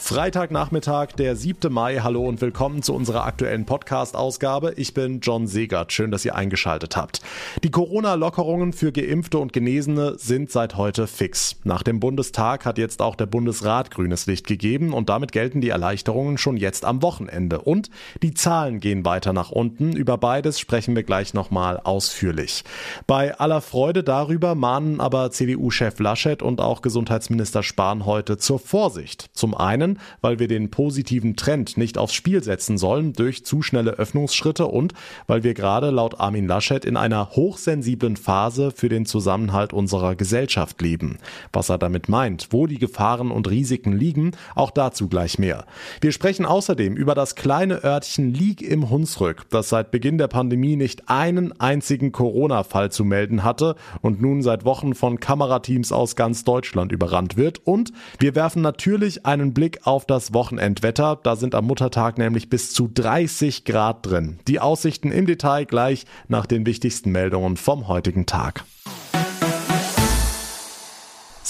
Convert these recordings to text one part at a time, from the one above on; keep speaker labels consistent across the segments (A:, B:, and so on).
A: Freitagnachmittag, der 7. Mai. Hallo und willkommen zu unserer aktuellen Podcast-Ausgabe. Ich bin John Segert. Schön, dass ihr eingeschaltet habt. Die Corona-Lockerungen für Geimpfte und Genesene sind seit heute fix. Nach dem Bundestag hat jetzt auch der Bundesrat grünes Licht gegeben und damit gelten die Erleichterungen schon jetzt am Wochenende. Und die Zahlen gehen weiter nach unten. Über beides sprechen wir gleich nochmal ausführlich. Bei aller Freude darüber mahnen aber CDU-Chef Laschet und auch Gesundheitsminister Spahn heute zur Vorsicht. Zum einen können, weil wir den positiven Trend nicht aufs Spiel setzen sollen durch zu schnelle Öffnungsschritte und weil wir gerade laut Armin Laschet in einer hochsensiblen Phase für den Zusammenhalt unserer Gesellschaft leben. Was er damit meint, wo die Gefahren und Risiken liegen, auch dazu gleich mehr. Wir sprechen außerdem über das kleine Örtchen Lieg im Hunsrück, das seit Beginn der Pandemie nicht einen einzigen Corona-Fall zu melden hatte und nun seit Wochen von Kamerateams aus ganz Deutschland überrannt wird. Und wir werfen natürlich einen Blick auf das Wochenendwetter. Da sind am Muttertag nämlich bis zu 30 Grad drin. Die Aussichten im Detail gleich nach den wichtigsten Meldungen vom heutigen Tag.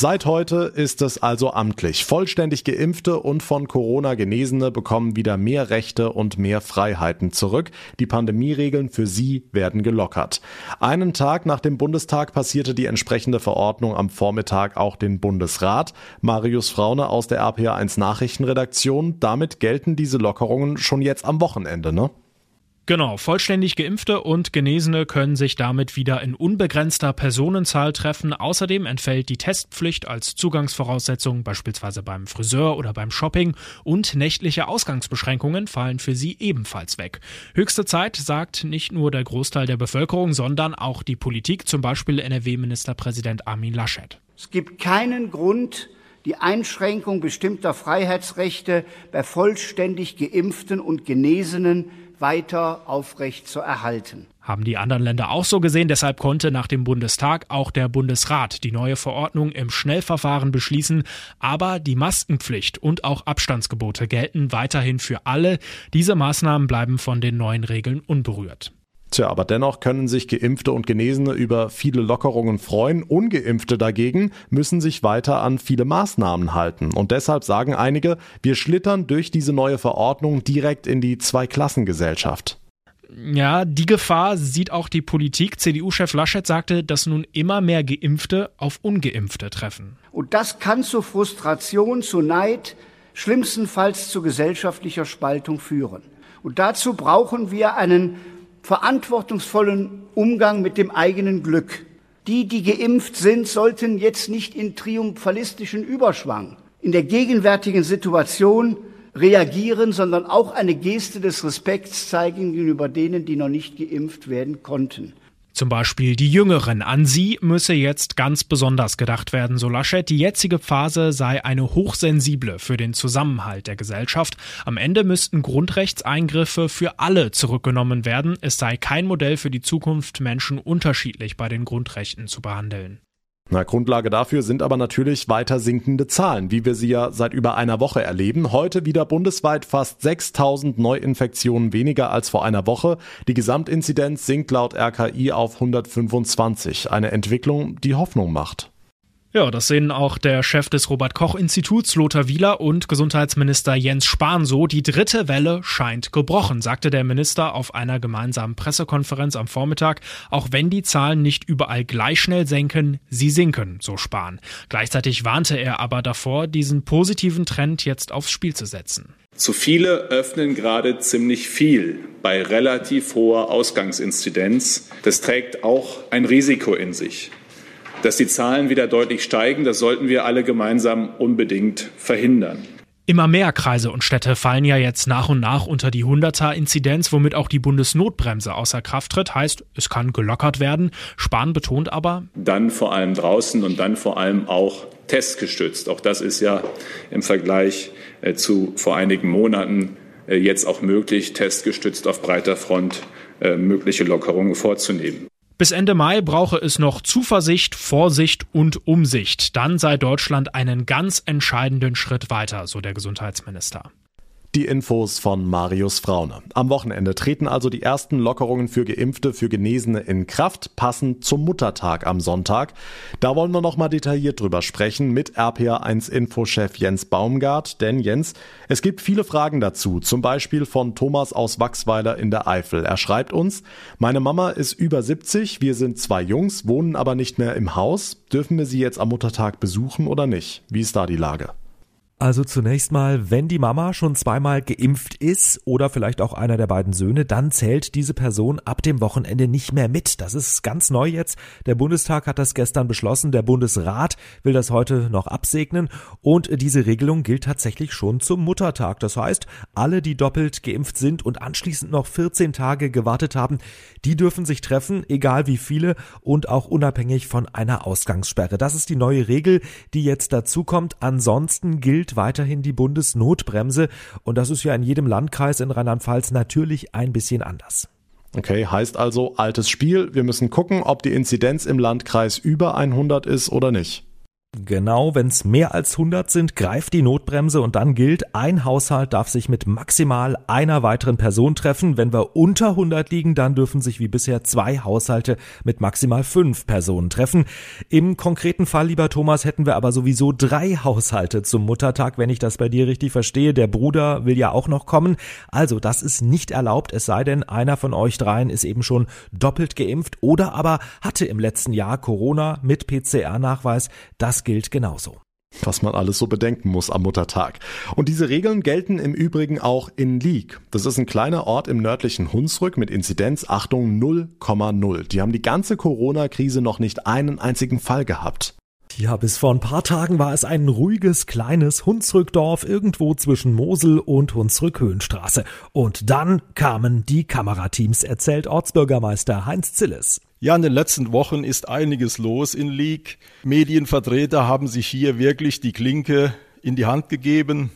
A: Seit heute ist es also amtlich. Vollständig geimpfte und von Corona Genesene bekommen wieder mehr Rechte und mehr Freiheiten zurück. Die Pandemieregeln für sie werden gelockert. Einen Tag nach dem Bundestag passierte die entsprechende Verordnung am Vormittag auch den Bundesrat. Marius Fraune aus der RPA1 Nachrichtenredaktion. Damit gelten diese Lockerungen schon jetzt am Wochenende, ne?
B: Genau, vollständig geimpfte und Genesene können sich damit wieder in unbegrenzter Personenzahl treffen. Außerdem entfällt die Testpflicht als Zugangsvoraussetzung beispielsweise beim Friseur oder beim Shopping und nächtliche Ausgangsbeschränkungen fallen für sie ebenfalls weg. Höchste Zeit, sagt nicht nur der Großteil der Bevölkerung, sondern auch die Politik, zum Beispiel NRW-Ministerpräsident Armin Laschet.
C: Es gibt keinen Grund, die Einschränkung bestimmter Freiheitsrechte bei vollständig geimpften und Genesenen weiter aufrecht zu erhalten.
B: Haben die anderen Länder auch so gesehen, deshalb konnte nach dem Bundestag auch der Bundesrat die neue Verordnung im Schnellverfahren beschließen, aber die Maskenpflicht und auch Abstandsgebote gelten weiterhin für alle. Diese Maßnahmen bleiben von den neuen Regeln unberührt.
A: Tja, aber dennoch können sich Geimpfte und Genesene über viele Lockerungen freuen. Ungeimpfte dagegen müssen sich weiter an viele Maßnahmen halten. Und deshalb sagen einige, wir schlittern durch diese neue Verordnung direkt in die Zweiklassengesellschaft.
B: Ja, die Gefahr sieht auch die Politik. CDU-Chef Laschet sagte, dass nun immer mehr Geimpfte auf Ungeimpfte treffen.
C: Und das kann zu Frustration, zu Neid, schlimmstenfalls zu gesellschaftlicher Spaltung führen. Und dazu brauchen wir einen verantwortungsvollen Umgang mit dem eigenen Glück. Die, die geimpft sind, sollten jetzt nicht in triumphalistischen Überschwang in der gegenwärtigen Situation reagieren, sondern auch eine Geste des Respekts zeigen gegenüber denen, die noch nicht geimpft werden konnten.
B: Zum Beispiel die Jüngeren. An sie müsse jetzt ganz besonders gedacht werden, so Laschet. Die jetzige Phase sei eine hochsensible für den Zusammenhalt der Gesellschaft. Am Ende müssten Grundrechtseingriffe für alle zurückgenommen werden. Es sei kein Modell für die Zukunft, Menschen unterschiedlich bei den Grundrechten zu behandeln.
A: Na, Grundlage dafür sind aber natürlich weiter sinkende Zahlen, wie wir sie ja seit über einer Woche erleben. Heute wieder bundesweit fast 6000 Neuinfektionen weniger als vor einer Woche. Die Gesamtinzidenz sinkt laut RKI auf 125. Eine Entwicklung, die Hoffnung macht.
B: Ja, das sehen auch der Chef des Robert Koch Instituts Lothar Wieler und Gesundheitsminister Jens Spahn so. Die dritte Welle scheint gebrochen, sagte der Minister auf einer gemeinsamen Pressekonferenz am Vormittag. Auch wenn die Zahlen nicht überall gleich schnell senken, sie sinken, so Spahn. Gleichzeitig warnte er aber davor, diesen positiven Trend jetzt aufs Spiel zu setzen.
D: Zu viele öffnen gerade ziemlich viel bei relativ hoher Ausgangsinzidenz. Das trägt auch ein Risiko in sich. Dass die Zahlen wieder deutlich steigen, das sollten wir alle gemeinsam unbedingt verhindern.
B: Immer mehr Kreise und Städte fallen ja jetzt nach und nach unter die 100er-Inzidenz, womit auch die Bundesnotbremse außer Kraft tritt. Heißt, es kann gelockert werden. Spahn betont aber.
D: Dann vor allem draußen und dann vor allem auch testgestützt. Auch das ist ja im Vergleich äh, zu vor einigen Monaten äh, jetzt auch möglich, testgestützt auf breiter Front äh, mögliche Lockerungen vorzunehmen.
B: Bis Ende Mai brauche es noch Zuversicht, Vorsicht und Umsicht. Dann sei Deutschland einen ganz entscheidenden Schritt weiter, so der Gesundheitsminister.
A: Die Infos von Marius Fraune. Am Wochenende treten also die ersten Lockerungen für Geimpfte, für Genesene in Kraft, passend zum Muttertag am Sonntag. Da wollen wir nochmal detailliert drüber sprechen mit RPA1 Infochef Jens Baumgart. Denn Jens, es gibt viele Fragen dazu, zum Beispiel von Thomas aus Wachsweiler in der Eifel. Er schreibt uns, meine Mama ist über 70, wir sind zwei Jungs, wohnen aber nicht mehr im Haus. Dürfen wir sie jetzt am Muttertag besuchen oder nicht? Wie ist da die Lage?
E: Also zunächst mal, wenn die Mama schon zweimal geimpft ist oder vielleicht auch einer der beiden Söhne, dann zählt diese Person ab dem Wochenende nicht mehr mit. Das ist ganz neu jetzt. Der Bundestag hat das gestern beschlossen. Der Bundesrat will das heute noch absegnen. Und diese Regelung gilt tatsächlich schon zum Muttertag. Das heißt, alle, die doppelt geimpft sind und anschließend noch 14 Tage gewartet haben, die dürfen sich treffen, egal wie viele und auch unabhängig von einer Ausgangssperre. Das ist die neue Regel, die jetzt dazu kommt. Ansonsten gilt gilt weiterhin die Bundesnotbremse und das ist ja in jedem Landkreis in Rheinland-Pfalz natürlich ein bisschen anders.
A: Okay, heißt also altes Spiel. Wir müssen gucken, ob die Inzidenz im Landkreis über 100 ist oder nicht.
E: Genau, wenn es mehr als 100 sind, greift die Notbremse und dann gilt, ein Haushalt darf sich mit maximal einer weiteren Person treffen. Wenn wir unter 100 liegen, dann dürfen sich wie bisher zwei Haushalte mit maximal fünf Personen treffen. Im konkreten Fall, lieber Thomas, hätten wir aber sowieso drei Haushalte zum Muttertag, wenn ich das bei dir richtig verstehe. Der Bruder will ja auch noch kommen. Also das ist nicht erlaubt, es sei denn, einer von euch dreien ist eben schon doppelt geimpft oder aber hatte im letzten Jahr Corona mit PCR-Nachweis. Das gilt genauso
A: was man alles so bedenken muss am Muttertag. Und diese Regeln gelten im Übrigen auch in Lieg. Das ist ein kleiner Ort im nördlichen Hunsrück mit Inzidenz, Achtung, 0,0. Die haben die ganze Corona-Krise noch nicht einen einzigen Fall gehabt.
E: Ja, bis vor ein paar Tagen war es ein ruhiges, kleines Hunsrückdorf irgendwo zwischen Mosel und Hunsrück-Höhenstraße. Und dann kamen die Kamerateams, erzählt Ortsbürgermeister Heinz Zilles.
F: Ja, in den letzten Wochen ist einiges los in League. Medienvertreter haben sich hier wirklich die Klinke in die Hand gegeben.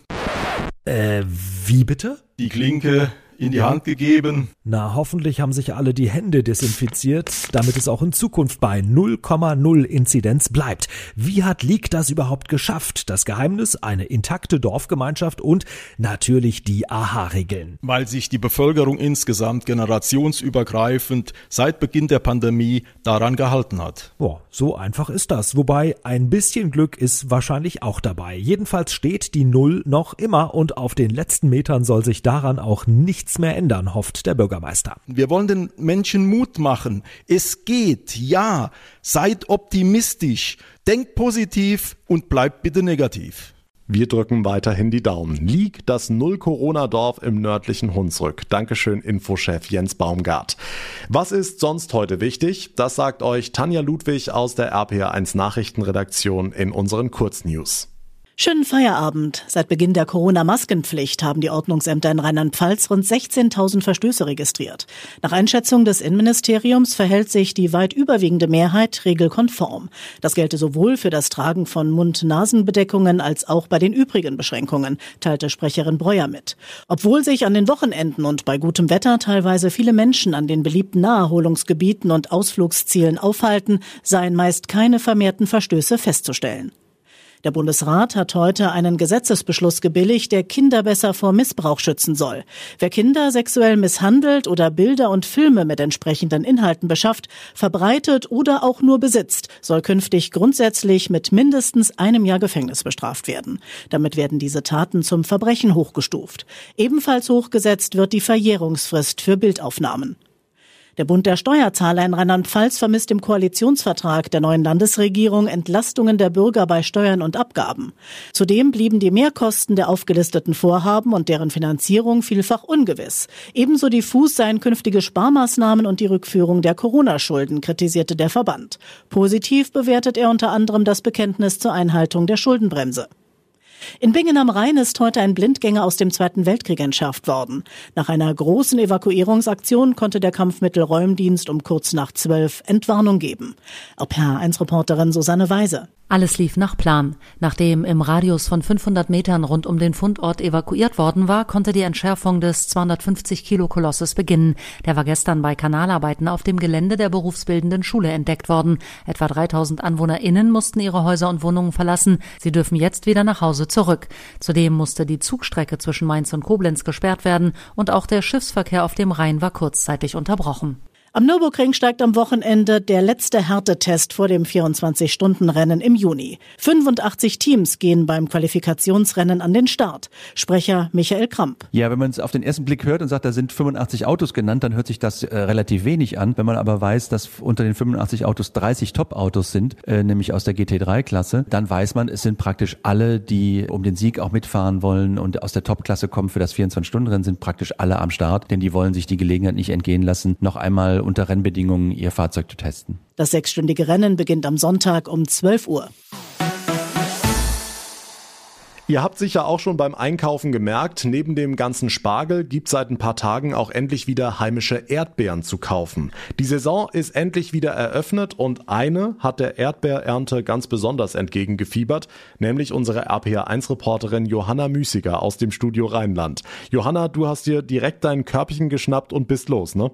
E: Äh, wie bitte?
F: Die Klinke in die Hand gegeben.
E: Na, hoffentlich haben sich alle die Hände desinfiziert, damit es auch in Zukunft bei 0,0 Inzidenz bleibt. Wie hat Leak das überhaupt geschafft? Das Geheimnis, eine intakte Dorfgemeinschaft und natürlich die AHA-Regeln.
F: Weil sich die Bevölkerung insgesamt generationsübergreifend seit Beginn der Pandemie daran gehalten hat.
E: Boah, so einfach ist das. Wobei ein bisschen Glück ist wahrscheinlich auch dabei. Jedenfalls steht die Null noch immer und auf den letzten Metern soll sich daran auch nicht nichts mehr ändern, hofft der Bürgermeister.
F: Wir wollen den Menschen Mut machen. Es geht, ja. Seid optimistisch, denkt positiv und bleibt bitte negativ.
A: Wir drücken weiterhin die Daumen. Lieg das Null-Corona-Dorf im nördlichen Hunsrück. Dankeschön, Infochef Jens Baumgart. Was ist sonst heute wichtig? Das sagt euch Tanja Ludwig aus der RPA1 Nachrichtenredaktion in unseren Kurznews.
G: Schönen Feierabend. Seit Beginn der Corona-Maskenpflicht haben die Ordnungsämter in Rheinland-Pfalz rund 16.000 Verstöße registriert. Nach Einschätzung des Innenministeriums verhält sich die weit überwiegende Mehrheit regelkonform. Das gelte sowohl für das Tragen von Mund-Nasen-Bedeckungen als auch bei den übrigen Beschränkungen, teilte Sprecherin Breuer mit. Obwohl sich an den Wochenenden und bei gutem Wetter teilweise viele Menschen an den beliebten Naherholungsgebieten und Ausflugszielen aufhalten, seien meist keine vermehrten Verstöße festzustellen. Der Bundesrat hat heute einen Gesetzesbeschluss gebilligt, der Kinder besser vor Missbrauch schützen soll. Wer Kinder sexuell misshandelt oder Bilder und Filme mit entsprechenden Inhalten beschafft, verbreitet oder auch nur besitzt, soll künftig grundsätzlich mit mindestens einem Jahr Gefängnis bestraft werden. Damit werden diese Taten zum Verbrechen hochgestuft. Ebenfalls hochgesetzt wird die Verjährungsfrist für Bildaufnahmen. Der Bund der Steuerzahler in Rheinland-Pfalz vermisst im Koalitionsvertrag der neuen Landesregierung Entlastungen der Bürger bei Steuern und Abgaben. Zudem blieben die Mehrkosten der aufgelisteten Vorhaben und deren Finanzierung vielfach ungewiss. Ebenso diffus seien künftige Sparmaßnahmen und die Rückführung der Corona-Schulden, kritisierte der Verband. Positiv bewertet er unter anderem das Bekenntnis zur Einhaltung der Schuldenbremse. In Bingen am Rhein ist heute ein Blindgänger aus dem Zweiten Weltkrieg entschärft worden. Nach einer großen Evakuierungsaktion konnte der Kampfmittelräumdienst um kurz nach zwölf Entwarnung geben. RPA1-Reporterin Susanne Weise.
H: Alles lief nach Plan. Nachdem im Radius von 500 Metern rund um den Fundort evakuiert worden war, konnte die Entschärfung des 250 Kilo Kolosses beginnen. Der war gestern bei Kanalarbeiten auf dem Gelände der berufsbildenden Schule entdeckt worden. Etwa 3000 AnwohnerInnen mussten ihre Häuser und Wohnungen verlassen. Sie dürfen jetzt wieder nach Hause zurück. Zudem musste die Zugstrecke zwischen Mainz und Koblenz gesperrt werden und auch der Schiffsverkehr auf dem Rhein war kurzzeitig unterbrochen.
G: Am Nürburgring steigt am Wochenende der letzte Härtetest vor dem 24-Stunden-Rennen im Juni. 85 Teams gehen beim Qualifikationsrennen an den Start. Sprecher Michael Kramp.
I: Ja, wenn man es auf den ersten Blick hört und sagt, da sind 85 Autos genannt, dann hört sich das äh, relativ wenig an. Wenn man aber weiß, dass unter den 85 Autos 30 Top-Autos sind, äh, nämlich aus der GT3-Klasse, dann weiß man, es sind praktisch alle, die um den Sieg auch mitfahren wollen und aus der Top-Klasse kommen für das 24-Stunden-Rennen, sind praktisch alle am Start, denn die wollen sich die Gelegenheit nicht entgehen lassen, noch einmal unter Rennbedingungen ihr Fahrzeug zu testen.
G: Das sechsstündige Rennen beginnt am Sonntag um 12 Uhr.
A: Ihr habt sicher auch schon beim Einkaufen gemerkt, neben dem ganzen Spargel gibt seit ein paar Tagen auch endlich wieder heimische Erdbeeren zu kaufen. Die Saison ist endlich wieder eröffnet und eine hat der Erdbeerernte ganz besonders entgegengefiebert, nämlich unsere RPA1-Reporterin Johanna Müßiger aus dem Studio Rheinland. Johanna, du hast dir direkt dein Körbchen geschnappt und bist los, ne?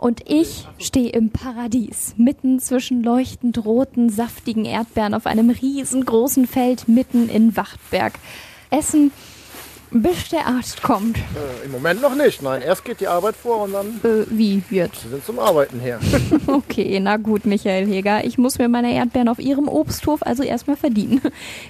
J: Und ich stehe im Paradies, mitten zwischen leuchtend roten, saftigen Erdbeeren auf einem riesengroßen Feld mitten in Wachtberg. Essen, bis der Arzt kommt.
K: Äh, Im Moment noch nicht. Nein, erst geht die Arbeit vor und dann.
J: Äh, wie wird?
K: Sie sind zum Arbeiten her.
J: okay, na gut, Michael Heger. Ich muss mir meine Erdbeeren auf Ihrem Obsthof also erstmal verdienen.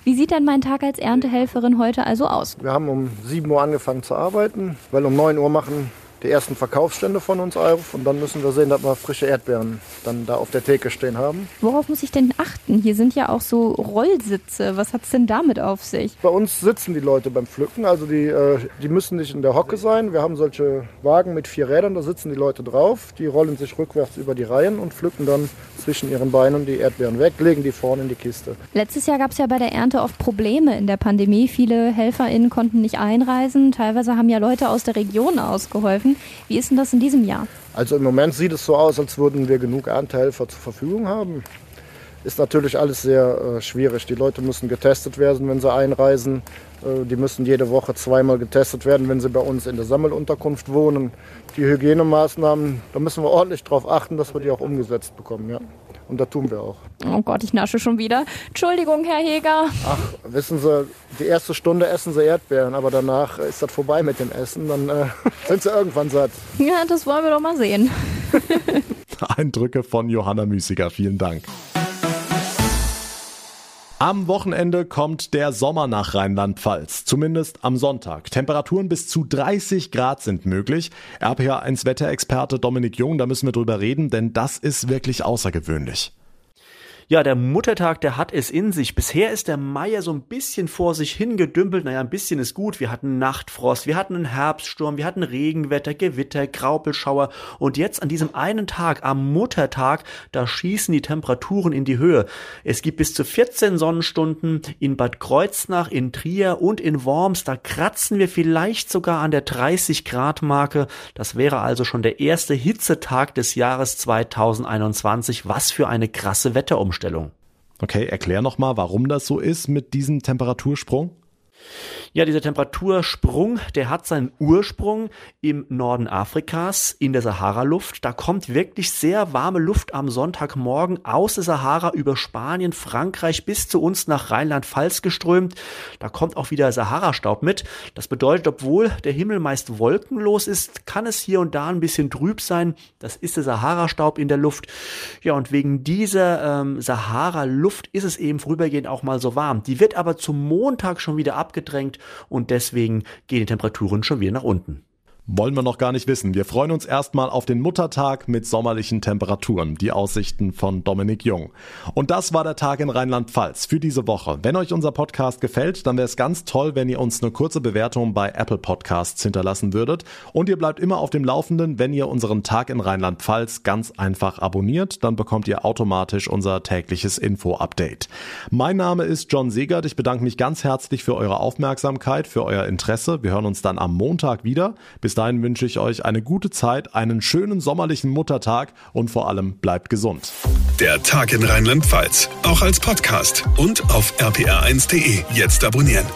J: Wie sieht denn mein Tag als Erntehelferin heute also aus?
K: Wir haben um 7 Uhr angefangen zu arbeiten, weil um 9 Uhr machen die ersten Verkaufsstände von uns auf und dann müssen wir sehen, dass wir frische Erdbeeren dann da auf der Theke stehen haben.
J: Worauf muss ich denn achten? Hier sind ja auch so Rollsitze. Was hat es denn damit auf sich?
K: Bei uns sitzen die Leute beim Pflücken, also die, äh, die müssen nicht in der Hocke sein. Wir haben solche Wagen mit vier Rädern, da sitzen die Leute drauf. Die rollen sich rückwärts über die Reihen und pflücken dann zwischen ihren Beinen die Erdbeeren weg, legen die vorne in die Kiste.
J: Letztes Jahr gab es ja bei der Ernte oft Probleme in der Pandemie. Viele HelferInnen konnten nicht einreisen. Teilweise haben ja Leute aus der Region ausgeholfen. Wie ist denn das in diesem Jahr?
K: Also im Moment sieht es so aus, als würden wir genug Erntehelfer zur Verfügung haben. Ist natürlich alles sehr äh, schwierig. Die Leute müssen getestet werden, wenn sie einreisen. Äh, die müssen jede Woche zweimal getestet werden, wenn sie bei uns in der Sammelunterkunft wohnen. Die Hygienemaßnahmen, da müssen wir ordentlich darauf achten, dass wir die auch umgesetzt bekommen. Ja. Und das tun wir auch.
J: Oh Gott, ich nasche schon wieder. Entschuldigung, Herr Heger.
K: Ach, wissen Sie, die erste Stunde essen Sie Erdbeeren, aber danach ist das vorbei mit dem Essen. Dann äh, sind Sie irgendwann satt.
J: Ja, das wollen wir doch mal sehen.
A: Eindrücke von Johanna Müßiger. Vielen Dank. Am Wochenende kommt der Sommer nach Rheinland-Pfalz, zumindest am Sonntag. Temperaturen bis zu 30 Grad sind möglich. RPA1 Wetterexperte Dominik Jung, da müssen wir drüber reden, denn das ist wirklich außergewöhnlich.
L: Ja, der Muttertag, der hat es in sich. Bisher ist der ja so ein bisschen vor sich hingedümpelt. Naja, ein bisschen ist gut. Wir hatten Nachtfrost, wir hatten einen Herbststurm, wir hatten Regenwetter, Gewitter, Graupelschauer. Und jetzt an diesem einen Tag, am Muttertag, da schießen die Temperaturen in die Höhe. Es gibt bis zu 14 Sonnenstunden in Bad Kreuznach, in Trier und in Worms. Da kratzen wir vielleicht sogar an der 30 Grad Marke. Das wäre also schon der erste Hitzetag des Jahres 2021. Was für eine krasse Wetterumstellung.
A: Okay, erklär nochmal, warum das so ist mit diesem Temperatursprung.
L: Ja, dieser Temperatursprung, der hat seinen Ursprung im Norden Afrikas, in der Sahara-Luft. Da kommt wirklich sehr warme Luft am Sonntagmorgen aus der Sahara über Spanien, Frankreich bis zu uns nach Rheinland-Pfalz geströmt. Da kommt auch wieder Sahara-Staub mit. Das bedeutet, obwohl der Himmel meist wolkenlos ist, kann es hier und da ein bisschen trüb sein. Das ist der Sahara-Staub in der Luft. Ja, und wegen dieser ähm, Sahara-Luft ist es eben vorübergehend auch mal so warm. Die wird aber zum Montag schon wieder abgedrängt und deswegen gehen die Temperaturen schon wieder nach unten.
A: Wollen wir noch gar nicht wissen. Wir freuen uns erstmal auf den Muttertag mit sommerlichen Temperaturen. Die Aussichten von Dominik Jung. Und das war der Tag in Rheinland-Pfalz für diese Woche. Wenn euch unser Podcast gefällt, dann wäre es ganz toll, wenn ihr uns eine kurze Bewertung bei Apple Podcasts hinterlassen würdet. Und ihr bleibt immer auf dem Laufenden, wenn ihr unseren Tag in Rheinland-Pfalz ganz einfach abonniert. Dann bekommt ihr automatisch unser tägliches Info-Update. Mein Name ist John Segert. Ich bedanke mich ganz herzlich für eure Aufmerksamkeit, für euer Interesse. Wir hören uns dann am Montag wieder. Bis dahin wünsche ich euch eine gute Zeit, einen schönen sommerlichen Muttertag und vor allem bleibt gesund.
M: Der Tag in Rheinland-Pfalz, auch als Podcast und auf rpr1.de. Jetzt abonnieren.